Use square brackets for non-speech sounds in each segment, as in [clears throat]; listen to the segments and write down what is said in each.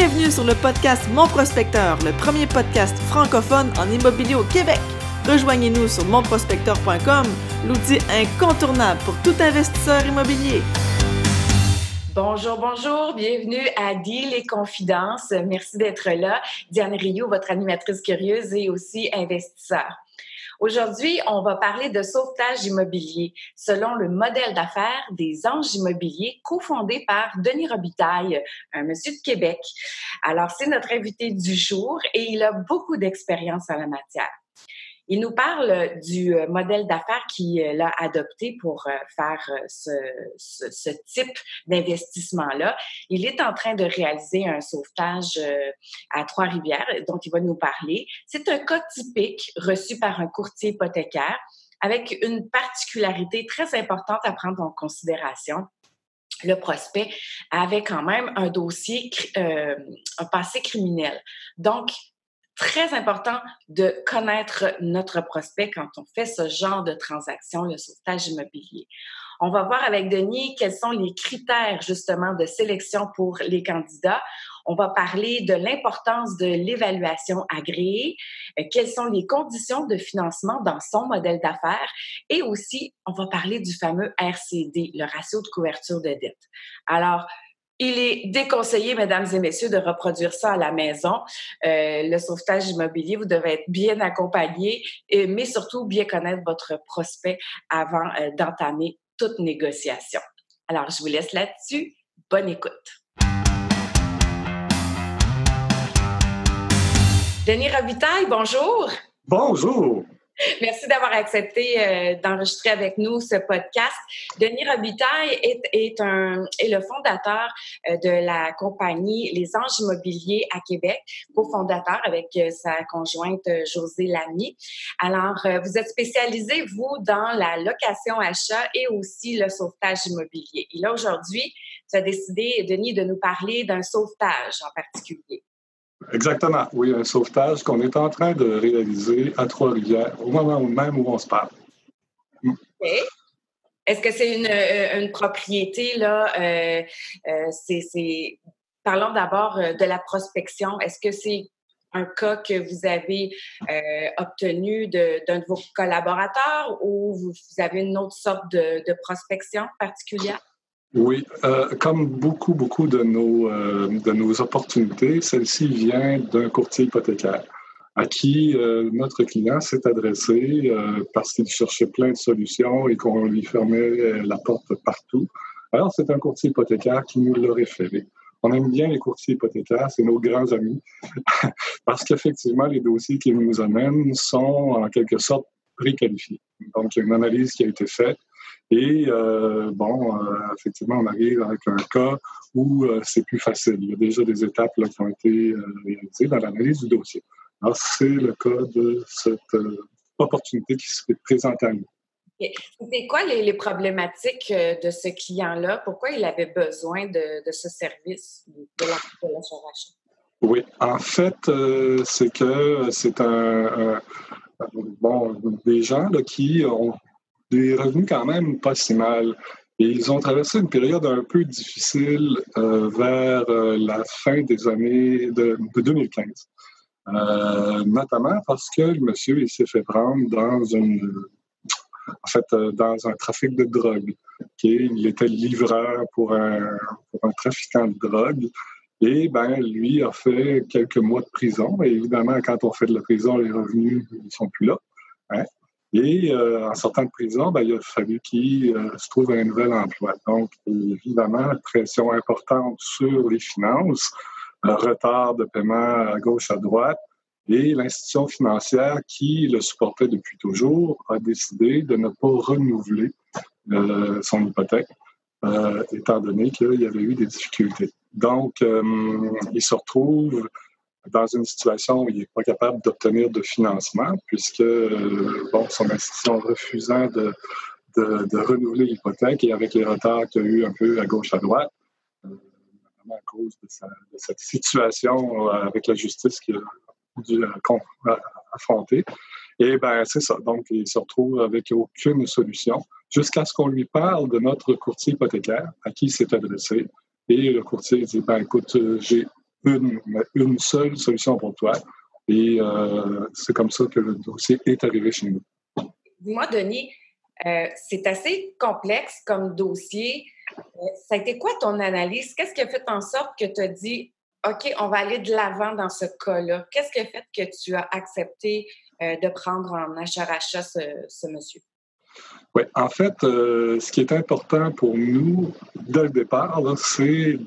Bienvenue sur le podcast Mon Prospecteur, le premier podcast francophone en immobilier au Québec. Rejoignez-nous sur monprospecteur.com, l'outil incontournable pour tout investisseur immobilier. Bonjour, bonjour, bienvenue à Deal et Confidences. Merci d'être là. Diane Rio, votre animatrice curieuse et aussi investisseur. Aujourd'hui, on va parler de sauvetage immobilier selon le modèle d'affaires des anges immobiliers cofondé par Denis Robitaille, un monsieur de Québec. Alors, c'est notre invité du jour et il a beaucoup d'expérience en la matière. Il nous parle du euh, modèle d'affaires qu'il euh, a adopté pour euh, faire ce, ce, type d'investissement-là. Il est en train de réaliser un sauvetage à Trois-Rivières dont il va nous parler. C'est un cas typique reçu par un courtier hypothécaire avec une particularité très importante à prendre en considération le prospect avait quand même un dossier, euh, un passé criminel. Donc, très important de connaître notre prospect quand on fait ce genre de transaction, le sauvetage immobilier. On va voir avec Denis quels sont les critères justement de sélection pour les candidats. On va parler de l'importance de l'évaluation agréée, euh, quelles sont les conditions de financement dans son modèle d'affaires et aussi on va parler du fameux RCD, le ratio de couverture de dette. Alors, il est déconseillé, mesdames et messieurs, de reproduire ça à la maison. Euh, le sauvetage immobilier, vous devez être bien accompagné, mais surtout bien connaître votre prospect avant euh, d'entamer toute négociation. Alors, je vous laisse là-dessus. Bonne écoute. Denis Robitaille, bonjour. Bonjour. [laughs] Merci d'avoir accepté euh, d'enregistrer avec nous ce podcast. Denis Robitaille est, est, un, est le fondateur euh, de la compagnie Les Anges Immobiliers à Québec, cofondateur avec euh, sa conjointe José Lamy. Alors, vous êtes spécialisé, vous, dans la location-achat et aussi le sauvetage immobilier. Et là, aujourd'hui, tu as décidé, Denis, de nous parler d'un sauvetage en particulier. Exactement, oui, un sauvetage qu'on est en train de réaliser à Trois-Rivières, au moment même où on se parle. Mm. Est-ce que c'est une, euh, propriété, là, euh, euh, parlons d'abord de la prospection. Est-ce que c'est un cas que vous avez obtenu d'un de, vos collaborateurs ou vous, avez une autre sorte de prospection particulière? Oui, euh, comme beaucoup, beaucoup de nos, euh, de nos opportunités, celle-ci vient d'un courtier hypothécaire à qui euh, notre client s'est adressé parce qu'il cherchait plein de solutions et qu'on lui fermait la porte partout. Alors, c'est un courtier hypothécaire qui nous l'a référé. On aime bien les courtiers hypothécaires, c'est nos grands amis, [laughs] parce qu'effectivement, les dossiers qu'ils nous amènent sont en quelque sorte préqualifiés. Donc, il y a une analyse qui a été faite et euh, bon, euh, effectivement, on arrive avec un cas où euh, c'est plus facile. Il y a déjà des étapes là, qui ont été réalisées dans l'analyse du dossier. Alors, c'est le cas de cette opportunité qui se présente à nous. C'est quoi les, problématiques de ce client-là? Pourquoi il avait besoin de, ce service de l'achat? Oui, en fait, c'est que c'est un, bon, des gens là, qui ont des revenus quand même pas si mal. Et ils ont traversé une période un peu difficile euh, vers euh, la fin des années de, 2015. Euh, notamment parce que le monsieur s'est fait prendre dans une en fait dans un trafic de drogue. Il était livreur pour un, pour un trafiquant de drogue. Et ben lui a fait quelques mois de prison. Et évidemment, quand on fait de la prison, les revenus ne sont plus là. Hein? Et euh, en sortant de prison, ben, il a fallu qu'il euh, se trouve un nouvel emploi. Donc, évidemment, pression importante sur les finances, retard de paiement à gauche, à droite. Et l'institution financière qui le supportait depuis toujours a décidé de ne pas renouveler euh, son hypothèque, étant donné qu'il y avait eu des difficultés. Donc, il se retrouve dans une situation où il n'est pas capable d'obtenir de financement, puisque euh, bon, son institution refusant de, de, renouveler l'hypothèque et avec les retards qu'il y a eu un peu à gauche, à droite, euh, à cause de, cette situation euh, avec la justice qu'il a dû affronter. Et ben c'est ça. Donc, il se retrouve avec aucune solution jusqu'à ce qu'on lui parle de notre courtier hypothécaire à qui il s'est adressé. Et le courtier dit, ben écoute, j'ai une, seule solution pour toi. Et euh, c'est comme ça que le dossier est arrivé chez nous. Dis-moi, Denis, euh, c'est assez complexe comme dossier. Euh, ça a été quoi ton analyse? Qu'est-ce qui a fait en sorte que tu as dit, OK, on va aller de l'avant dans ce cas-là? Qu'est-ce qui a fait que tu as accepté de prendre en achat-rachat ce, monsieur? Oui, en fait, ce qui est important pour nous dès le départ, c'est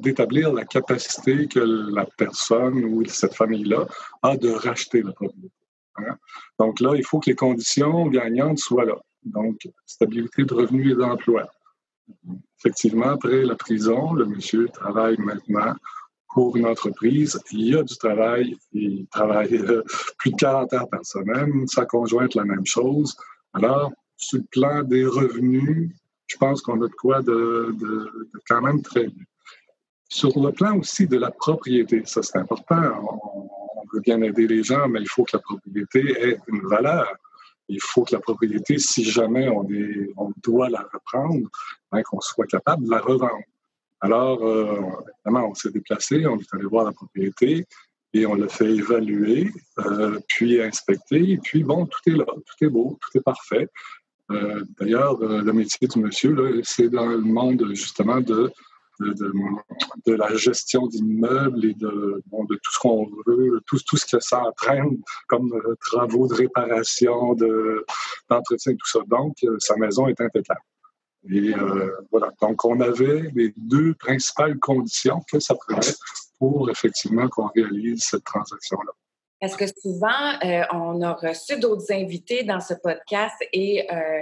d'établir la capacité que la personne ou cette famille-là a de racheter la propriété. Hein. Donc là, il faut que les conditions gagnantes soient là. Donc, stabilité de revenus et d'emploi. Effectivement, après la prison, le monsieur travaille maintenant pour une entreprise. Il y a du travail. Il travaille euh, plus de 40 heures par semaine. Sa conjointe, la même chose. Alors, sur le plan des revenus, je pense qu'on a de quoi de, quand même très bien. Sur le plan aussi de la propriété, ça c'est important. On, veut bien aider les gens, mais il faut que la propriété ait une valeur. Il faut que la propriété, si jamais on, on doit la reprendre, ben, qu'on soit capable de la revendre. Alors, euh, évidemment, on s'est déplacé, on est allé voir la propriété et on l'a fait évaluer, euh, puis inspecter. puis, bon, tout est là, tout est beau, tout est parfait. Euh, d'ailleurs, le métier du monsieur, c'est dans le monde justement de la gestion d'immeubles et de, tout ce qu'on veut, tout, ce que ça entraîne comme euh, travaux de réparation, d'entretien, tout ça. Donc, euh, sa maison est impeccable. Et euh, voilà. Donc, on avait les deux principales conditions que ça prenait pour effectivement qu'on réalise cette transaction-là. Parce que souvent, euh, on a reçu d'autres invités dans ce podcast et euh,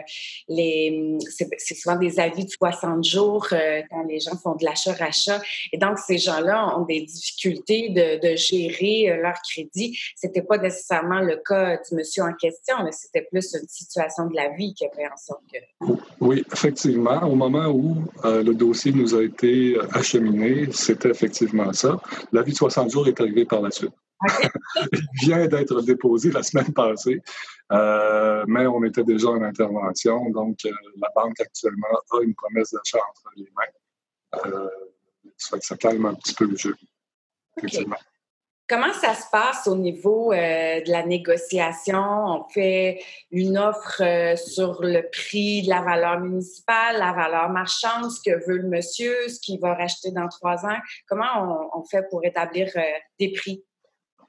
c'est, souvent des avis de 60 jours euh, quand les gens font de l'achat-rachat. Et donc, ces gens-là ont des difficultés de, gérer leur crédit. C'était pas nécessairement le cas du monsieur en question, mais c'était plus une situation de la vie qui a fait en sorte que... Oui, effectivement. Au moment où le dossier nous a été acheminé, c'était effectivement ça. L'avis de 60 jours est arrivé par la suite. Il vient d'être déposé la semaine passée, euh, mais on était déjà en intervention. Donc, euh, la banque actuellement a une promesse d'achat entre les mains. Euh, ça ça calme un petit peu le jeu. Comment ça se passe au niveau de la négociation? On fait une offre sur le prix de la valeur municipale, la valeur marchande, ce que veut le monsieur, ce qu'il va racheter dans trois ans. Comment on fait pour établir des prix?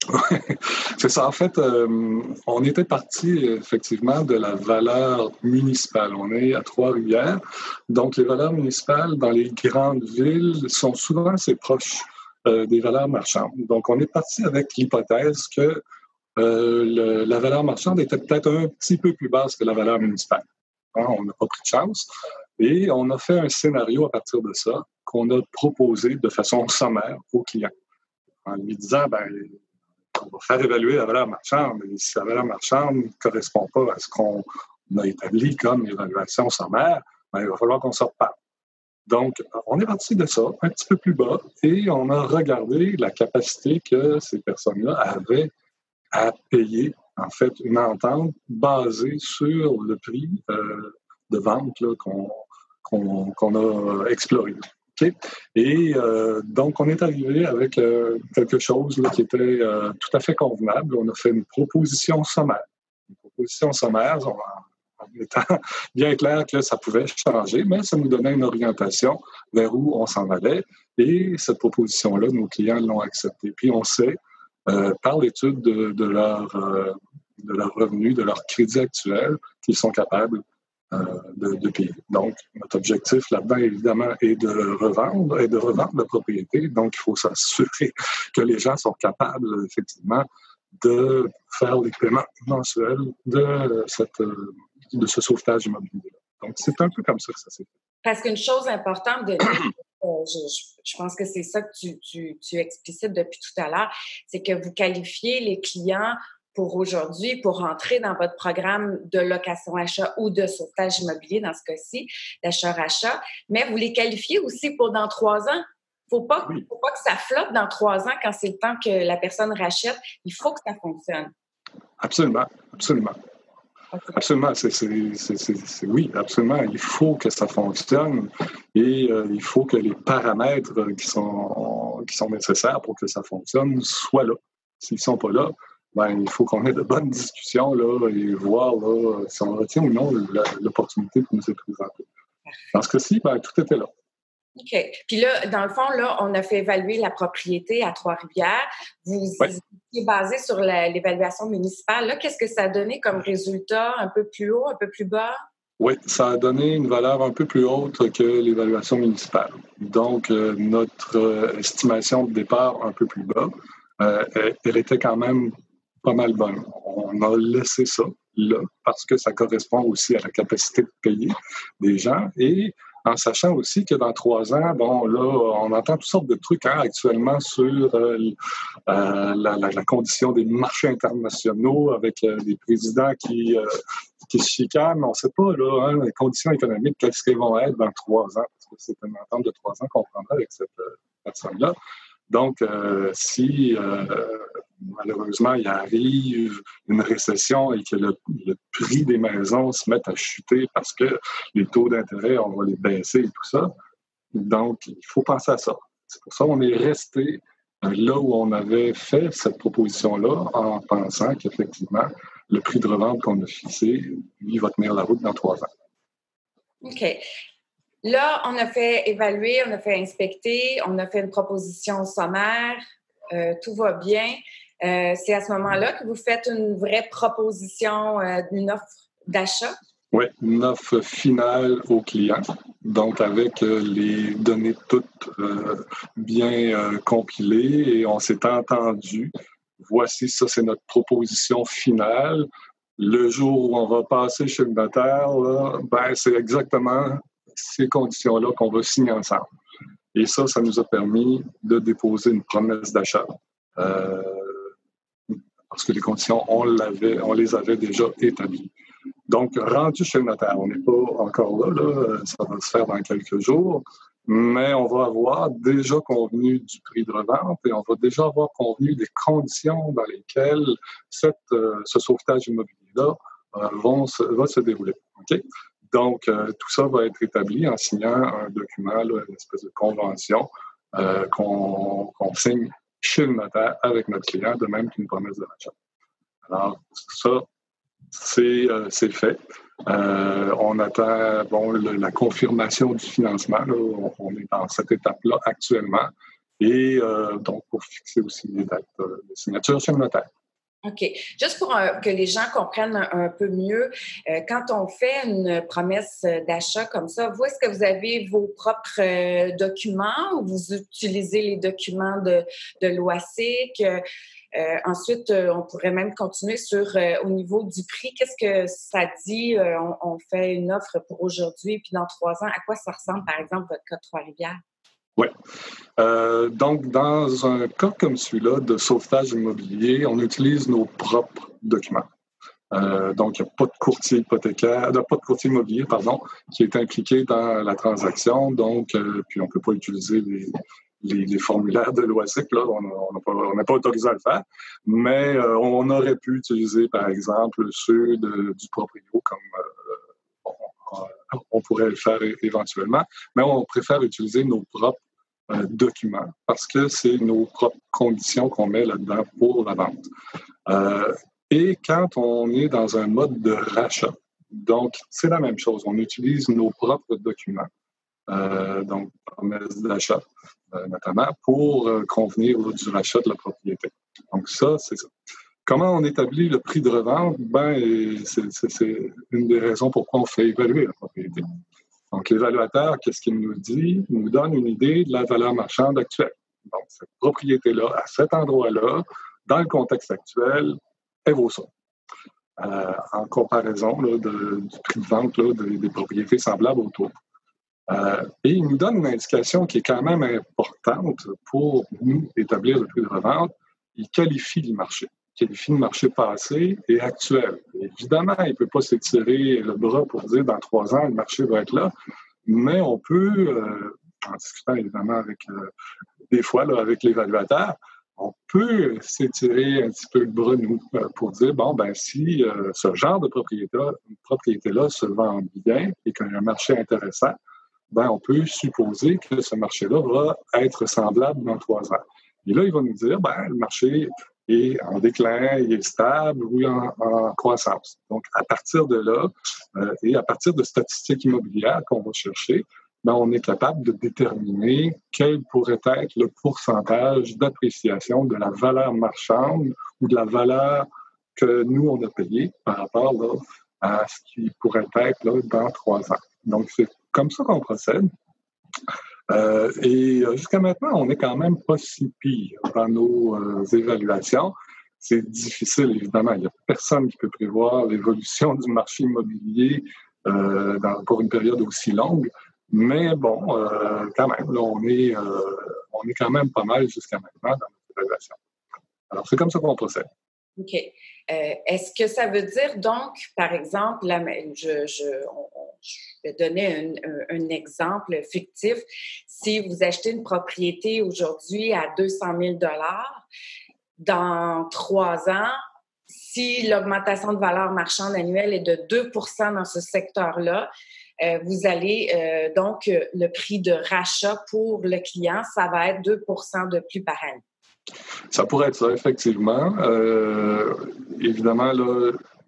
[laughs] c'est ça. En fait, euh, on était parti effectivement de la valeur municipale. On est à Trois-Rivières. Donc, les valeurs municipales dans les grandes villes sont souvent assez proches euh, des valeurs marchandes. Donc, on est parti avec l'hypothèse que euh, la valeur marchande était peut-être un petit peu plus basse que la valeur municipale. Hein, on n'a pas pris de chance. Et on a fait un scénario à partir de ça qu'on a proposé de façon sommaire aux clients en lui disant, ben, on va faire évaluer la valeur marchande. Et si la valeur marchande ne correspond pas à ce qu'on a établi comme évaluation sommaire, ben, il va falloir qu'on sorte pas. Donc, on est parti de ça, un petit peu plus bas, et on a regardé la capacité que ces personnes-là avaient à payer, en fait, une entente basée sur le prix euh, de vente qu'on a exploré. Et euh, donc, on est arrivé avec euh, quelque chose qui était euh, tout à fait convenable. On a fait une proposition sommaire. Une proposition sommaire, en, étant [laughs] bien clair que ça pouvait changer, mais ça nous donnait une orientation vers où on s'en allait. Et cette proposition-là, nos clients l'ont acceptée. Puis on sait, par l'étude de, de, leur, de leur revenu, de leur crédit actuel, qu'ils sont capables euh, de, payer. Donc, notre objectif là-dedans, évidemment, est de revendre et de revendre la propriété. Donc, il faut s'assurer [laughs] que les gens sont capables, effectivement, de faire les paiements mensuels de, cette, de ce sauvetage immobilier. Donc, c'est un peu comme ça que ça s'est fait. Parce qu'une chose importante de [clears throat] euh, je, pense que c'est ça que tu, tu, tu explicites depuis tout à l'heure, c'est que vous qualifiez les clients pour aujourd'hui, pour rentrer dans votre programme de location-achat ou de sauvetage immobilier, dans ce cas-ci, d'achat-rachat, mais vous les qualifiez aussi pour dans trois ans. Il ne faut pas que ça flotte dans trois ans quand c'est le temps que la personne rachète. Il faut que ça fonctionne. Absolument, absolument. Absolument, c'est, oui, absolument. Il faut que ça fonctionne et euh, il faut que les paramètres qui sont qui sont nécessaires pour que ça fonctionne soient là. S'ils ne sont pas là, ben, il faut qu'on ait de bonnes discussions là, et voir là, si on retient ou non l'opportunité qui nous est présentée. Dans ce cas-ci, ben, tout était là. OK. Puis là, dans le fond, là, on a fait évaluer la propriété à Trois-Rivières. Vous étiez basé sur l'évaluation municipale. Qu'est-ce que ça a donné comme résultat? Un peu plus haut, un peu plus bas? Oui, ça a donné une valeur un peu plus haute que l'évaluation municipale. Donc, euh, notre euh, estimation de départ un peu plus bas, euh, elle était quand même pas mal bonne. On a laissé ça là parce que ça correspond aussi à la capacité de payer des gens et en sachant aussi que dans trois ans, bon, là, on entend toutes sortes de trucs hein, actuellement sur euh, euh, la, condition des marchés internationaux avec euh, des présidents qui, qui se chicanent. On ne sait pas, là, hein, les conditions économiques, qu'est-ce qu'elles vont être dans trois ans, parce que c'est une entente de trois ans qu'on prendra avec cette personne-là. Donc, si malheureusement, il arrive une récession et que le, prix des maisons se met à chuter parce que les taux d'intérêt, on va les baisser et tout ça. Donc, il faut penser à ça. C'est pour ça qu'on est resté là où on avait fait cette proposition-là en pensant qu'effectivement, le prix de revente qu'on a fixé, lui, va tenir la route dans trois ans. OK. Là, on a fait évaluer, on a fait inspecter, on a fait une proposition sommaire, euh, tout va bien. Euh, c'est à ce moment-là que vous faites une vraie proposition euh, offre d'achat? Oui, une offre finale au client, donc avec euh, les données toutes bien compilées et on s'est entendu. Voici, ça c'est notre proposition finale. Le jour où on va passer chez le notaire, ben, c'est exactement ces conditions-là qu'on va signer ensemble. Et ça, ça nous a permis de déposer une promesse d'achat parce que les conditions, on, les avait déjà établies. Donc, rendu chez le notaire, on n'est pas encore là, ça va se faire dans quelques jours, mais on va avoir déjà convenu du prix de revente et on va déjà avoir convenu des conditions dans lesquelles euh, ce sauvetage immobilier-là euh, va se dérouler. Donc, euh, tout ça va être établi en signant un document, une espèce de convention qu'on signe chez le notaire avec notre client, de même qu'une promesse de l'achat. Alors, ça, c'est euh, fait. Euh, on attend bon, la confirmation du financement. on, est dans cette étape-là actuellement. Et euh, donc, pour fixer aussi les dates de signature chez le notaire. OK. Juste pour euh, que les gens comprennent un, peu mieux, euh, quand on fait une promesse d'achat comme ça, vous, est-ce que vous avez vos propres euh, documents ou vous utilisez les documents de, de l'OASIC? ensuite, on pourrait même continuer sur au niveau du prix. Qu'est-ce que ça dit? On, on, fait une offre pour aujourd'hui, puis dans trois ans, à quoi ça ressemble, par exemple, votre cas de Trois-Rivières? Oui. Euh, donc, dans un cas comme celui-là de sauvetage immobilier, on utilise nos propres documents. Euh, donc, il n'y a pas de courtier hypothécaire, euh, pas de courtier immobilier, pardon, qui est impliqué dans la transaction. Donc, puis on ne peut pas utiliser les, formulaires de l'OASIC, là, on n'est pas, autorisé à le faire. Mais on aurait pu utiliser, par exemple, ceux du proprio comme on pourrait le faire éventuellement, mais on préfère utiliser nos propres euh, documents parce que c'est nos propres conditions qu'on met là-dedans pour la vente. Euh, et quand on est dans un mode de rachat, donc c'est la même chose, on utilise nos propres documents, euh, donc promesse d'achat notamment, pour convenir du rachat de la propriété. Donc ça, c'est ça. Comment on établit le prix de revente? Ben, c'est une des raisons pourquoi on fait évaluer la propriété. Donc, l'évaluateur, qu'est-ce qu'il nous dit? Il nous donne une idée de la valeur marchande actuelle. Donc, cette propriété-là, à cet endroit-là, dans le contexte actuel, elle vaut ça. En comparaison du prix de vente des, propriétés semblables autour. Euh, et il nous donne une indication qui est quand même importante pour nous établir le prix de revente. Il qualifie le marché qualifie le marché passé et actuel. Évidemment, il ne peut pas s'étirer le bras pour dire dans trois ans, le marché va être là, mais on peut, euh, en discutant évidemment avec, euh, des fois là, avec l'évaluateur, on peut s'étirer un petit peu le bras, nous, euh, pour dire, bon, ben si ce genre de propriété-là propriété -là se vend bien et qu'il y a un marché intéressant, ben, on peut supposer que ce marché-là va être semblable dans trois ans. Et là, il va nous dire, ben, le marché est en déclin, il est stable ou en, croissance. Donc, à partir de là, euh, et à partir de statistiques immobilières qu'on va chercher, ben, on est capable de déterminer quel pourrait être le pourcentage d'appréciation de la valeur marchande ou de la valeur que nous, on a payé par rapport à ce qui pourrait être là, dans trois ans. Donc, c'est comme ça qu'on procède. Euh, et euh, jusqu'à maintenant, on n'est quand même pas si pire dans nos euh, évaluations. C'est difficile, évidemment. Il n'y a personne qui peut prévoir l'évolution du marché immobilier pour une période aussi longue. Mais bon, quand même, on, est, on est quand même pas mal jusqu'à maintenant dans notre évaluation. Alors, c'est comme ça qu'on procède. OK. Est-ce que ça veut dire donc, par exemple, je vais donner un, exemple fictif. Si vous achetez une propriété aujourd'hui à 200 000 dans trois ans, si l'augmentation de valeur marchande annuelle est de 2% dans ce secteur-là, euh, vous allez euh, donc le prix de rachat pour le client, ça va être 2% de plus par année. Ça pourrait être ça, effectivement. Euh, évidemment,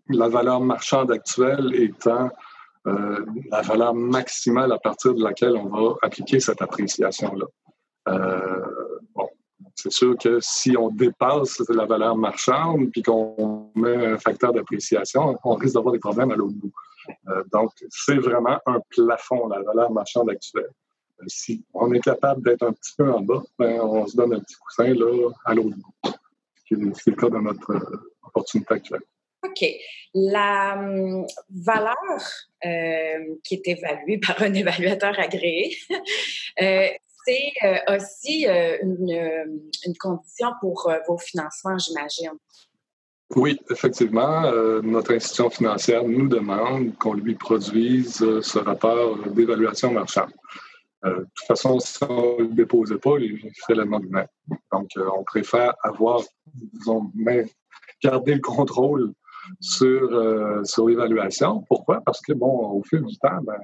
la valeur marchande actuelle étant euh, la valeur maximale à partir de laquelle on va appliquer cette appréciation-là. Euh, bon, c'est sûr que si on dépasse la valeur marchande puis qu'on met un facteur d'appréciation, on risque d'avoir des problèmes à l'autre bout. Donc, c'est vraiment un plafond, la valeur marchande actuelle. Si on est capable d'être un petit peu en bas, ben, on se donne un petit coussin là, à l'autre bout. C'est le cas de notre opportunité actuelle. OK. La hum, valeur euh, qui est évaluée par un évaluateur agréé, [laughs] euh, c'est euh, aussi une, condition pour vos financements, j'imagine. Oui, effectivement. notre institution financière nous demande qu'on lui produise ce rapport d'évaluation marchande. De toute façon, si on ne le déposait pas, il ferait lui-même. Donc, on préfère avoir, disons, mais garder le contrôle sur, euh, sur l'évaluation. Pourquoi? Parce que, bon, au fil du temps, ben,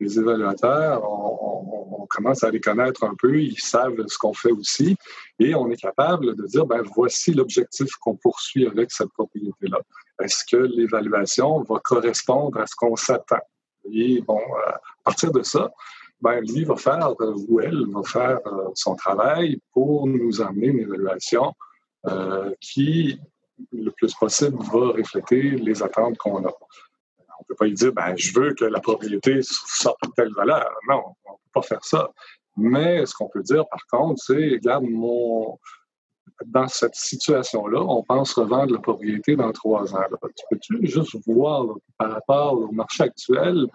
les évaluateurs, on, commence à les connaître un peu, ils savent ce qu'on fait aussi, et on est capable de dire, ben, voici l'objectif qu'on poursuit avec cette propriété-là. Est-ce que l'évaluation va correspondre à ce qu'on s'attend? Et bon, euh, à partir de ça, ben, lui va faire, ou elle va faire euh, son travail pour nous amener une évaluation qui le plus possible va refléter les attentes qu'on a. On ne peut pas lui dire, ben, je veux que la propriété sorte telle valeur. Non, on ne peut pas faire ça. Mais ce qu'on peut dire, par contre, c'est, regarde, dans cette situation-là, on pense revendre la propriété dans trois ans. Tu peux-tu juste voir, par rapport au marché actuel,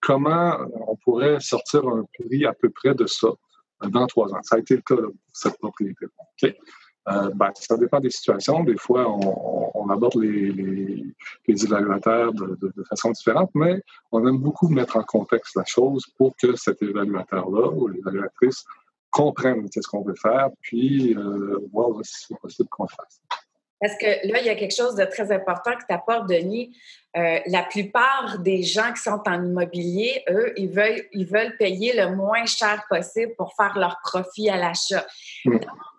comment on pourrait sortir un prix à peu près de ça dans trois ans? Ça a été le cas pour cette propriété. OK? Euh, ben, ça dépend des situations. Des fois, on, aborde les, évaluateurs de, façon différente, mais on aime beaucoup mettre en contexte la chose pour que cet évaluateur-là ou l'évaluatrice comprenne qu'est-ce qu'on veut faire, puis euh, voir si c'est possible qu'on le fasse. Parce que là, il y a quelque chose de très important que tu apportes, Denis. Euh, la plupart des gens qui sont en immobilier, eux, ils veulent, ils veulent payer le moins cher possible pour faire leur profit à l'achat.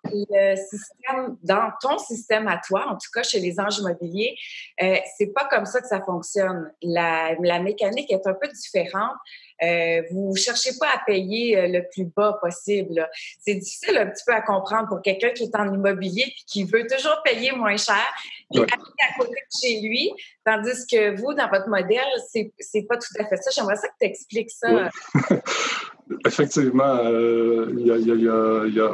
Le système, dans ton système à toi, en tout cas chez les anges immobiliers, euh, c'est pas comme ça que ça fonctionne. La, la mécanique est un peu différente. Euh, vous cherchez pas à payer euh, le plus bas possible. C'est difficile un petit peu à comprendre pour quelqu'un qui est en immobilier et qui veut toujours payer moins cher et à côté de chez lui, tandis que vous, dans votre modèle, c'est, c'est pas tout à fait ça. J'aimerais ça que tu expliques ça. [laughs] Effectivement, il y, a,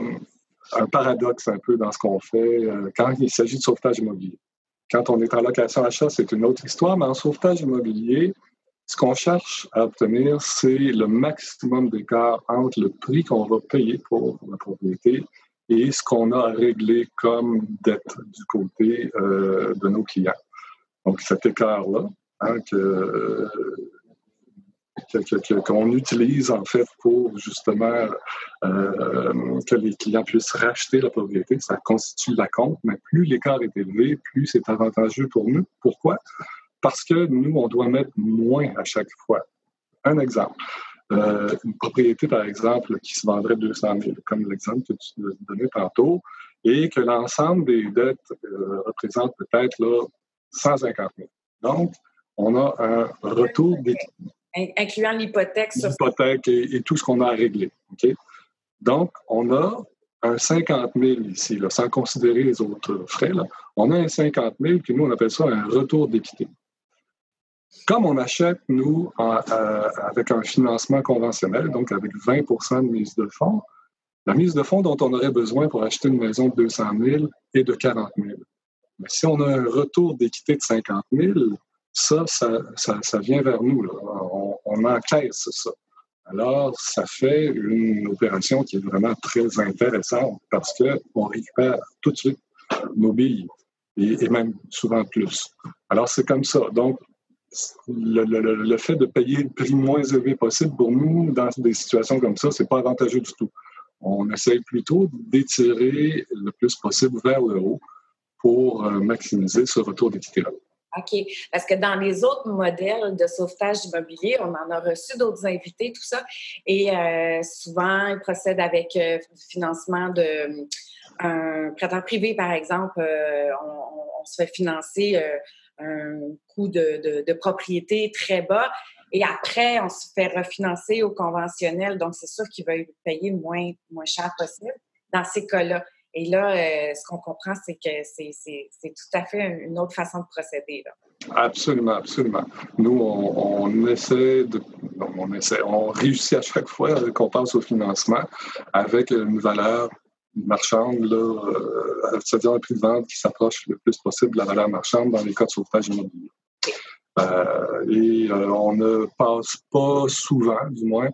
un paradoxe un peu dans ce qu'on fait euh, quand il s'agit de sauvetage immobilier. Quand on est en location achat, c'est une autre histoire, mais en sauvetage immobilier, ce qu'on cherche à obtenir, c'est le maximum d'écart entre le prix qu'on va payer pour la propriété et ce qu'on a à régler comme dette du côté euh, de nos clients. Donc, cet écart-là, hein, que, qu'on utilise en fait pour justement euh, que les clients puissent racheter la propriété, ça constitue la compte, mais plus l'écart est élevé, plus c'est avantageux pour nous. Pourquoi? Parce que nous, on doit mettre moins à chaque fois. Un exemple. une propriété, par exemple, qui se vendrait 200 000, comme l'exemple que tu donnais tantôt, et que l'ensemble des dettes représente peut-être 150 000. Donc, on a un retour d'équité. Incluant l'hypothèque. L'hypothèque et, tout ce qu'on a à régler. Donc, on a un 50 000 ici, sans considérer les autres frais. Là. On a un 50 000, puis nous, on appelle ça un retour d'équité. Comme on achète, nous, euh, avec un financement conventionnel, donc avec 20 de mise de fonds, la mise de fonds dont on aurait besoin pour acheter une maison de 200 000 est de 40 000. Mais si on a un retour d'équité de 50 000, ça, ça, vient vers nous. On, on, ça. Alors, ça fait une opération qui est vraiment très intéressante parce qu'on récupère tout de suite nos billes et, même souvent plus. Alors, c'est comme ça. Donc, le, le, fait de payer le prix moins élevé possible pour nous dans des situations comme ça, c'est pas avantageux du tout. On essaye plutôt d'étirer le plus possible vers le haut pour euh, maximiser ce retour d'équité-là. OK. Parce que dans les autres modèles de sauvetage immobilier, on en a reçu d'autres invités, tout ça. Et euh, souvent, ils procèdent avec euh, financement de un prêteur privé, par exemple. on, se fait financer un coût de, propriété très bas. Et après, on se fait refinancer au conventionnel. Donc, c'est sûr qu'ils veulent payer moins, moins cher possible dans ces cas-là. Et là, euh, ce qu'on comprend, c'est que c'est tout à fait une autre façon de procéder. Absolument, absolument. Nous, on, essaie de. On, essaie, on réussit à chaque fois qu'on pense au financement avec une valeur marchande, euh, c'est-à-dire un prix de vente qui s'approche le plus possible de la valeur marchande dans les cas de sauvetage immobilier. Euh, et on ne passe pas souvent, du moins,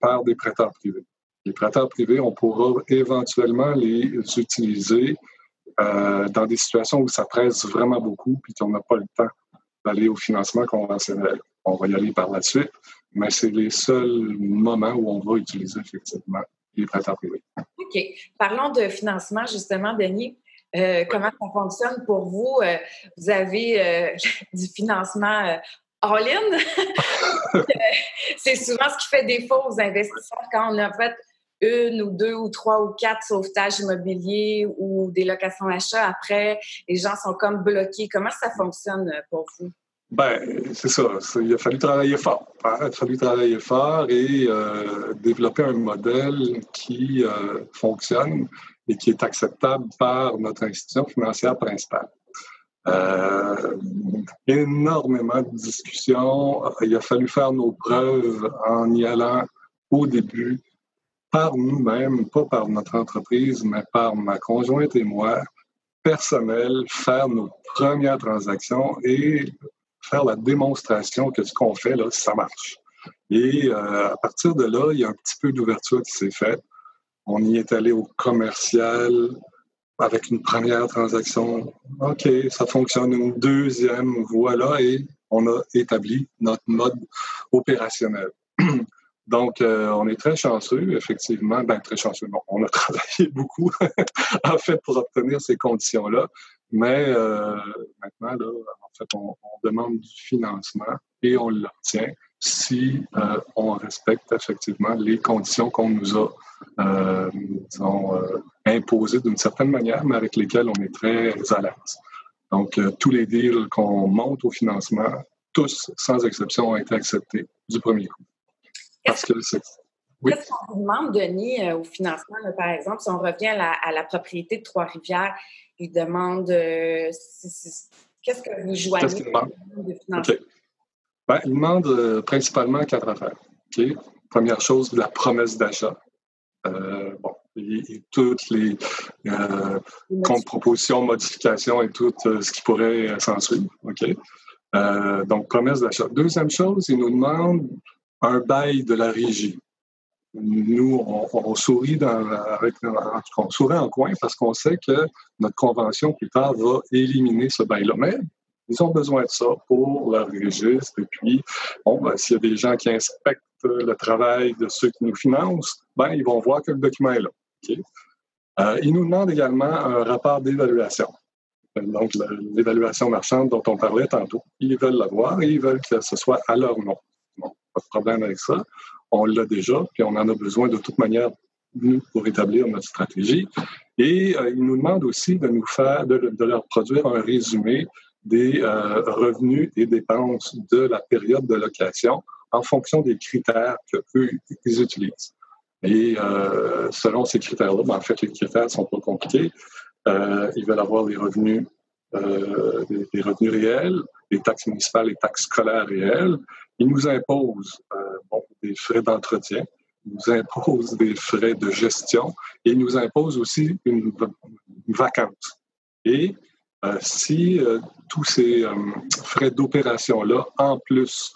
par des prêteurs privés. Les prêteurs privés, on pourra éventuellement les utiliser euh, dans des situations où ça presse vraiment beaucoup puis qu'on n'a pas le temps d'aller au financement conventionnel. On va y aller par la suite, mais c'est les seuls moments où on va utiliser effectivement les prêteurs privés. OK. Parlons de financement, justement, Denis. Euh, comment ça fonctionne pour vous? Euh, vous avez [laughs] du financement all-in. [laughs] [laughs] c'est souvent ce qui fait défaut aux investisseurs quand on a fait une ou deux ou trois ou quatre sauvetages immobiliers ou des locations achats. Après, les gens sont comme bloqués. Comment ça fonctionne euh, pour vous? Ben, c'est ça. Il a fallu travailler fort. Hein. Il a fallu travailler fort et euh, développer un modèle qui euh, fonctionne et qui est acceptable par notre institution financière principale. énormément de discussions. Il a fallu faire nos preuves en y allant au début par nous-mêmes, pas par notre entreprise, mais par ma conjointe et moi, personnel, faire nos premières transactions et faire la démonstration que ce qu'on fait, là, ça marche. Et euh, à partir de là, il y a un petit peu d'ouverture qui s'est faite. On y est allé au commercial avec une première transaction. OK, ça fonctionne. Une deuxième, voilà, et on a établi notre mode opérationnel. [clears throat] Donc, euh, on est très chanceux, effectivement. Ben, très chanceux. Non, on a [laughs] travaillé beaucoup, [laughs] en fait, pour obtenir ces conditions-là. Mais euh, maintenant, là, en fait, on, demande du financement et on l'obtient si euh, on respecte effectivement les conditions qu'on nous a imposées d'une certaine manière, mais avec lesquelles on est très à l'aise. Donc, tous les deals qu'on monte au financement, tous, sans exception, ont été acceptés du premier coup. Qu'est-ce qu'on vous demande, Denis, euh, au financement, par exemple, si on revient à la, propriété de Trois-Rivières, il demande euh, qu'est-ce que vous joignez de financement? Ben, il demande euh, principalement quatre affaires. Première chose, la promesse d'achat. bon, et, toutes les contre-propositions, modifications et tout ce qui pourrait s'en suivre. donc, promesse d'achat. Deuxième chose, il nous demande un bail de la régie. Nous, on, sourit dans, on sourit en coin parce qu'on sait que notre convention plus tard va éliminer ce bail-là. Mais ils ont besoin de ça pour leur registre. Et puis, bon, ben, s'il y a des gens qui inspectent le travail de ceux qui nous financent, ben, ils vont voir que le document est là. Euh, ils nous demandent également un rapport d'évaluation. Donc, l'évaluation marchande dont on parlait tantôt. Ils veulent l'avoir et ils veulent que ce soit à leur nom. Pas de problème avec ça. On l'a déjà, puis on en a besoin de toute manière pour établir notre stratégie. Et euh, ils nous demandent aussi de nous faire, de, leur produire un résumé des euh, revenus et dépenses de la période de location en fonction des critères qu'eux ils utilisent. Et euh, selon ces critères-là, ben, en fait, les critères sont pas compliqués. ils veulent avoir les revenus, des, revenus réels, les taxes municipales et taxes scolaires réelles. Ils nous imposent bon, des frais d'entretien, nous impose des frais de gestion et nous impose aussi une, vacance. Et euh, si euh, tous ces euh, frais d'opération-là, en plus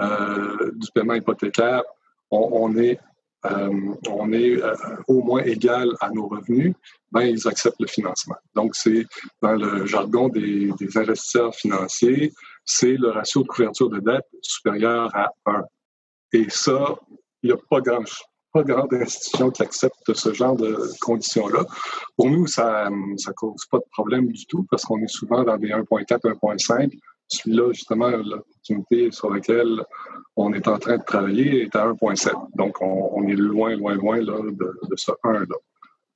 du paiement hypothécaire, on, est, on est au moins égal à nos revenus, ben, ils acceptent le financement. Donc, c'est dans le jargon des, des investisseurs financiers, c'est le ratio de couverture de dette supérieur à 1. Et ça, il n'y a pas grand, pas grande institution qui accepte ce genre de conditions-là. Pour nous, ça ne cause pas de problème du tout parce qu'on est souvent dans des 1.4, 1.5. Celui-là, justement, l'opportunité sur laquelle on est en train de travailler est à 1.7. Donc, on, est loin, loin, loin là, de, ce 1-là.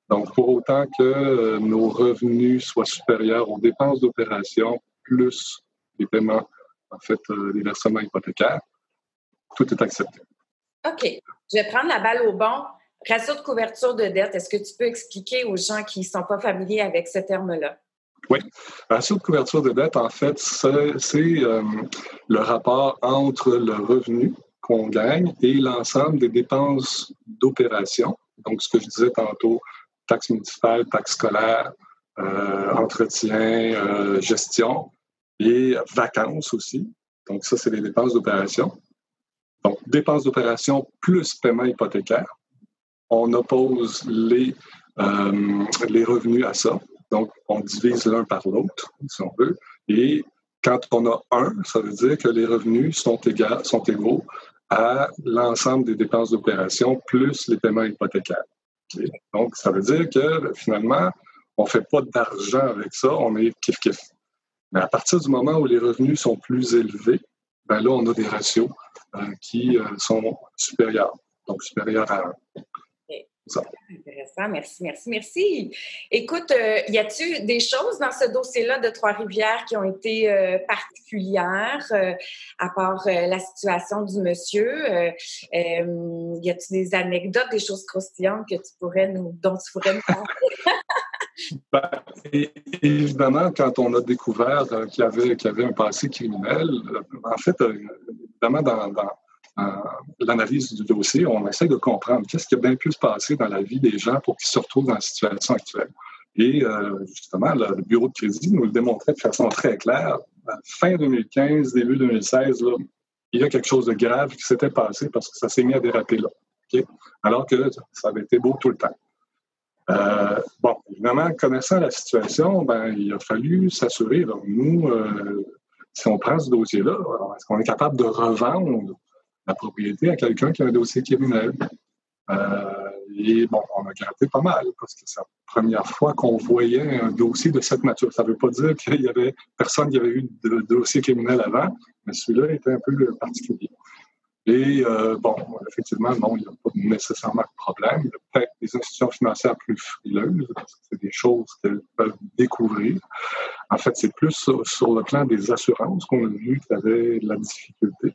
Donc, pour autant que euh, nos revenus soient supérieurs aux dépenses d'opération plus les paiements, en fait, euh, les versements hypothécaires, tout est accepté. OK. Je vais prendre la balle au bon. Ratio de couverture de dette, est-ce que tu peux expliquer aux gens qui ne sont pas familiers avec ce terme-là? Oui. Ratio de couverture de dette, en fait, c'est euh, le rapport entre le revenu qu'on gagne et l'ensemble des dépenses d'opération. Donc, ce que je disais tantôt, taxes municipales, taxes scolaires, euh, entretien, euh, gestion et vacances aussi. Donc, ça, c'est les dépenses d'opération. Donc, dépenses d'opération plus paiement hypothécaire. On oppose les, les revenus à ça. Donc, on divise l'un par l'autre, si on veut. Et quand on a un, ça veut dire que les revenus sont, égaux, sont égaux à l'ensemble des dépenses d'opération plus les paiements hypothécaires. Donc, ça veut dire que finalement, on ne fait pas d'argent avec ça, on est kiff-kiff. Mais à partir du moment où les revenus sont plus élevés, ben là, on a des ratios euh, qui euh, sont supérieurs, donc supérieurs à 1. Merci, merci, merci. Écoute, euh, y a-t-il des choses dans ce dossier-là de Trois-Rivières qui ont été particulières, à part la situation du monsieur? y a-t-il des anecdotes, des choses croustillantes que tu pourrais nous, dont tu pourrais nous parler? [laughs] Ben, évidemment, quand on a découvert euh, qu'il y, avait, y avait un passé criminel, euh, en fait, euh, évidemment, dans, l'analyse du dossier, on essaie de comprendre qu'est-ce qui a bien pu se passer dans la vie des gens pour qu'ils se retrouvent dans la situation actuelle. Et justement, le, bureau de crédit nous le démontrait de façon très claire. Fin 2015, début 2016, il y a quelque chose de grave qui s'était passé parce que ça s'est mis à déraper là. Alors que ça avait été beau tout le temps. Euh, bon, évidemment, connaissant la situation, ben, il a fallu s'assurer. nous, euh, si on prend ce dossier-là, est-ce qu'on est capable de revendre la propriété à quelqu'un qui a un dossier criminel? Euh, et bon, on a gratté pas mal parce que c'est la première fois qu'on voyait un dossier de cette nature. Ça ne veut pas dire qu'il y avait personne qui avait eu de dossier criminel avant, mais celui-là était un peu particulier. Et euh, bon, effectivement, non, il n'y a pas nécessairement de problème. Il y a peut-être des institutions financières plus frileuses, parce que c'est des choses qu'elles peuvent découvrir. En fait, c'est plus sur, le plan des assurances qu'on a vu qu'il y avait de la difficulté.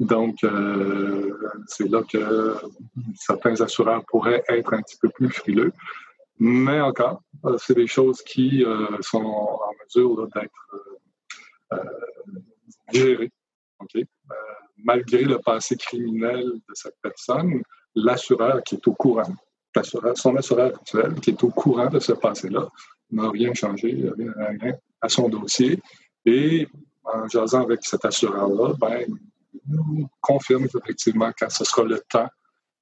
Donc, euh, c'est là que certains assureurs pourraient être un petit peu plus frileux. Mais encore, euh, c'est des choses qui sont en mesure d'être gérées. OK? malgré le passé criminel de cette personne, l'assureur qui est au courant, son assureur actuel qui est au courant de ce passé-là, n'a rien changé rien, à son dossier. Et en jasant avec cet assureur-là, ben, nous confirme effectivement quand ce sera le temps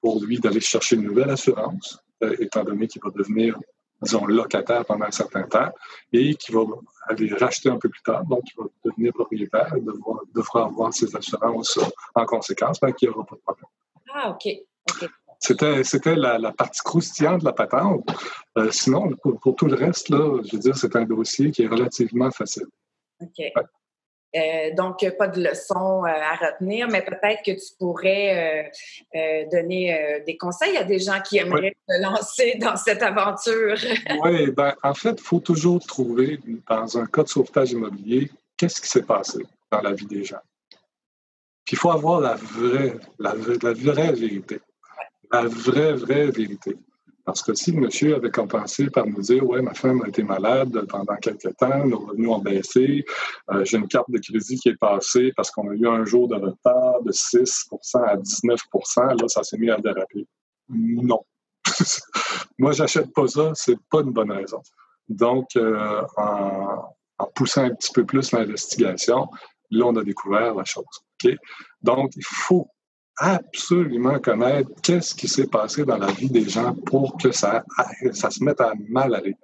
pour lui d'aller chercher une nouvelle assurance, euh, étant donné qu'il va devenir disons, locataire pendant un certain temps et qui va aller racheter un peu plus tard, donc il va devenir propriétaire, devra, devra avoir ses assurances en conséquence, ben, qu'il n'y aura pas de problème. Ah, OK. C'était, c'était la, partie croustillante de la patente. Euh, sinon, pour, tout le reste, là, je veux dire, c'est un dossier qui est relativement facile. OK. Euh, donc, pas de leçon à retenir, mais peut-être que tu pourrais donner des conseils à des gens qui aimeraient se lancer dans cette aventure. [laughs] oui, ben, en fait, il faut toujours trouver, dans un cas de sauvetage immobilier, qu'est-ce qui s'est passé dans la vie des gens. Puis il faut avoir la vraie, la, la vraie vérité. La vraie, vraie vérité. Parce que si le monsieur avait compensé par nous dire Ouais, ma femme a été malade pendant quelques temps, nos revenus ont baissé, euh, j'ai une carte de crédit qui est passée parce qu'on a eu un jour de retard de 6% à 19% là, ça s'est mis à déraper. Non. [laughs] Moi, j'achète pas ça, c'est pas une bonne raison. Donc, euh, en, poussant un petit peu plus l'investigation, là, on a découvert la chose. Donc, il faut absolument connaître qu'est-ce qui s'est passé dans la vie des gens pour que ça, ça se mette à mal aller.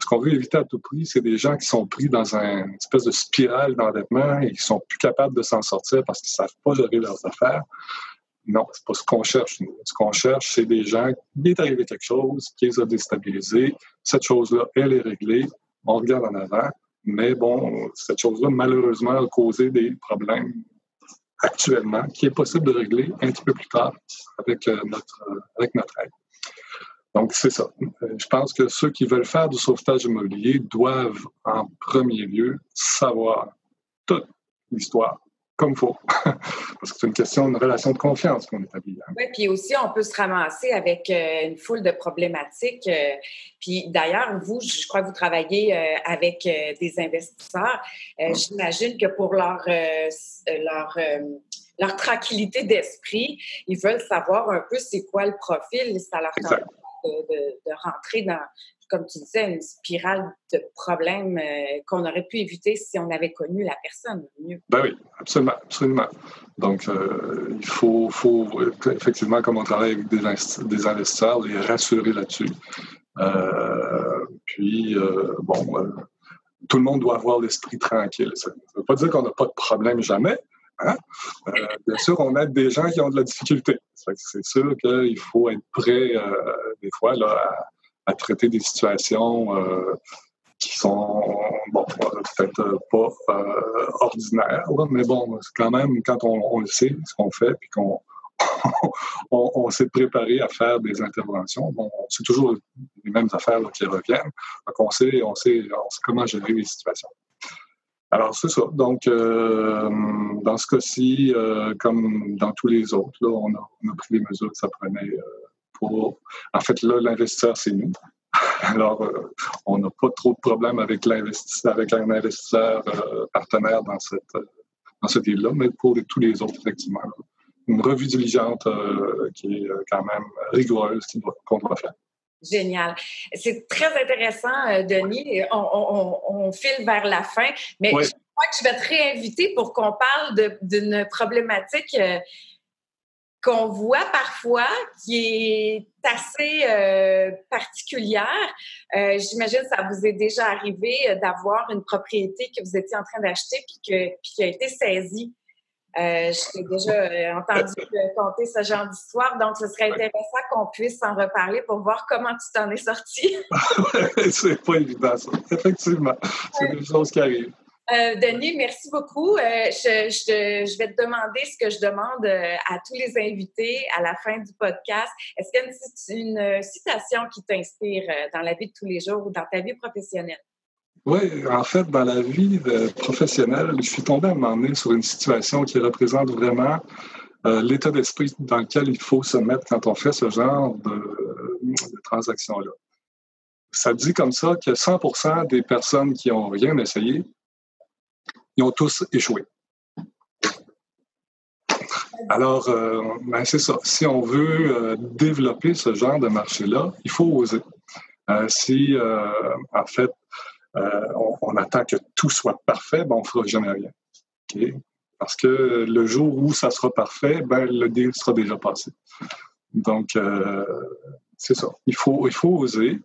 Ce qu'on veut éviter à tout prix, c'est des gens qui sont pris dans une espèce de spirale d'endettement et qui sont plus capables de s'en sortir parce qu'ils ne savent pas gérer leurs affaires. Non, c'est pas ce qu'on cherche. Ce qu'on cherche, c'est des gens qui est arrivé quelque chose, qui les a déstabilisés. Cette chose-là, elle est réglée. On regarde en avant. Mais bon, cette chose-là, malheureusement, a causé des problèmes actuellement, qui est possible de régler un petit peu plus tard avec, euh, notre, euh, avec notre aide. Donc, c'est ça. Euh, je pense que ceux qui veulent faire du sauvetage immobilier doivent, en premier lieu, savoir toute l'histoire comme faut. [laughs] Parce que c'est une question de relation de confiance qu'on établit. Hein. Oui, puis aussi, on peut se ramasser avec une foule de problématiques. puis d'ailleurs, vous, je crois que vous travaillez avec des investisseurs. J'imagine que pour leur, leur, leur tranquillité d'esprit, ils veulent savoir un peu c'est quoi le profil, ça leur de, rentrer dans, comme tu disais, une spirale de problèmes euh, qu'on aurait pu éviter si on avait connu la personne mieux. Ben oui, absolument, absolument. Donc, euh, il faut, faut, effectivement, comme on travaille avec des, investisseurs, les rassurer là-dessus. Euh, puis, bon, tout le monde doit avoir l'esprit tranquille. Ça ne veut pas dire qu'on n'a pas de problème jamais, Hein? bien sûr, on aide des gens qui ont de la difficulté. C'est sûr qu'il faut être prêt, des fois, à, traiter des situations euh, qui sont, bon, peut-être pas euh, ordinaires, mais bon, quand même, quand on, le sait, ce qu'on fait, puis qu'on [laughs] on, s'est préparé à faire des interventions. Bon, c'est toujours les mêmes affaires qui reviennent. Donc, on sait, on sait, on sait comment gérer les situations. Alors, c'est ça. Donc, euh, dans ce cas-ci, comme dans tous les autres, là, on, a, pris les mesures que ça prenait pour... En fait, là, l'investisseur, c'est nous. [laughs] Alors, euh, on n'a pas trop de problèmes avec avec un investisseur euh, partenaire dans cette dans ce deal-là, mais pour tous les autres, effectivement, une revue diligente euh, qui est quand même rigoureuse qu'on doit, faire. Génial. C'est très intéressant, Denis. On, file vers la fin, mais je crois que je vais te réinviter pour qu'on parle d'une problématique qu'on voit parfois, qui est assez euh, particulière. Euh, J'imagine que ça vous est déjà arrivé euh, d'avoir une propriété que vous étiez en train d'acheter puis, qui a été saisie. Euh, J'ai déjà euh, entendu conter ce genre d'histoire, donc ce serait intéressant qu'on puisse en reparler pour voir comment tu t'en es sorti. [laughs] c'est pas évident, ça. Effectivement, c'est des choses qui arrivent. Euh, Denis, merci beaucoup. Euh, je, vais te demander ce que je demande euh, à tous les invités à la fin du podcast. Est-ce qu'il y a une, citation qui t'inspire dans la vie de tous les jours ou dans ta vie professionnelle? Oui, en fait, dans la vie professionnelle, je suis tombé à un moment donné sur une situation qui représente vraiment l'état d'esprit dans lequel il faut se mettre quand on fait ce genre de, transaction-là. Ça dit comme ça que 100% des personnes qui n'ont rien essayé ils ont tous échoué. Alors, euh, ben, c'est ça. Si on veut euh, développer ce genre de marché-là, il faut oser. Euh, si, en fait, on, attend que tout soit parfait, ben, on ne fera jamais rien. Parce que le jour où ça sera parfait, ben, le deal sera déjà passé. Donc, c'est ça. Il faut, il faut oser,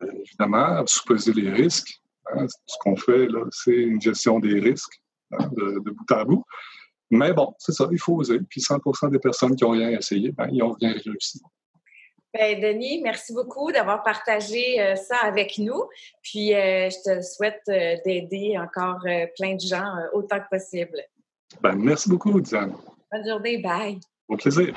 évidemment, supposer les risques, Hein, ce qu'on fait, là, c'est une gestion des risques hein, de, bout à bout. Mais bon, c'est ça, il faut oser. Puis 100 des personnes qui n'ont rien essayé, ben, ils n'ont rien réussi. Ben, Denis, merci beaucoup d'avoir partagé euh, ça avec nous. Puis, euh, je te souhaite euh, d'aider encore plein de gens autant que possible. Ben, merci beaucoup, Diane. Bonne journée. Bye. Au plaisir.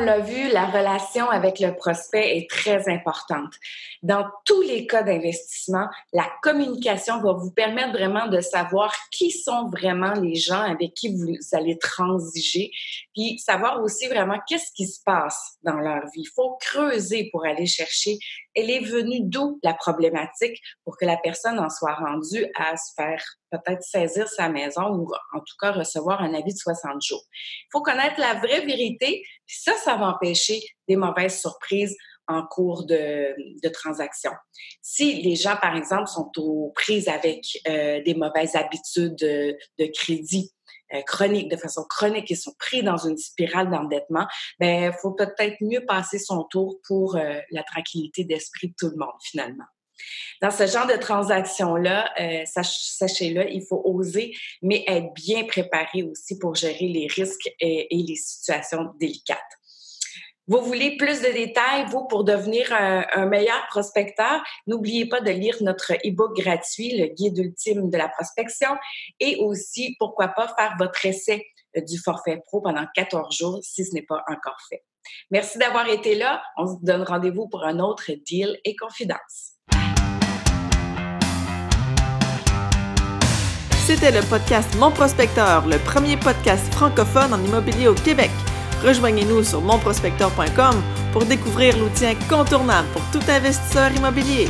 L'a vu, la relation avec le prospect est très importante. Dans tous les cas d'investissement, la communication va vous permettre vraiment de savoir qui sont vraiment les gens avec qui vous allez transiger, puis savoir aussi vraiment qu'est-ce qui se passe dans leur vie. Il faut creuser pour aller chercher elle est venue d'où la problématique pour que la personne en soit rendue à se faire peut-être saisir sa maison ou en tout cas recevoir un avis de 60 jours? Il faut connaître la vraie vérité, puis ça, ça va empêcher des mauvaises surprises en cours de, de transaction. Si les gens, par exemple, sont aux prises avec euh, des mauvaises habitudes de, crédit, chronique, de façon chronique, ils sont pris dans une spirale d'endettement, ben faut peut-être mieux passer son tour pour euh, la tranquillité d'esprit de tout le monde finalement. Dans ce genre de transaction-là, euh, sachez-le, il faut oser, mais être bien préparé aussi pour gérer les risques et, les situations délicates. Vous voulez plus de détails, vous, pour devenir un, meilleur prospecteur? N'oubliez pas de lire notre e-book gratuit, le guide ultime de la prospection, et aussi, pourquoi pas, faire votre essai euh, du forfait pro pendant 14 jours si ce n'est pas encore fait. Merci d'avoir été là. On se donne rendez-vous pour un autre deal et confidence. C'était le podcast Mon Prospecteur, le premier podcast francophone en immobilier au Québec. Rejoignez-nous sur monprospecteur.com pour découvrir l'outil incontournable pour tout investisseur immobilier.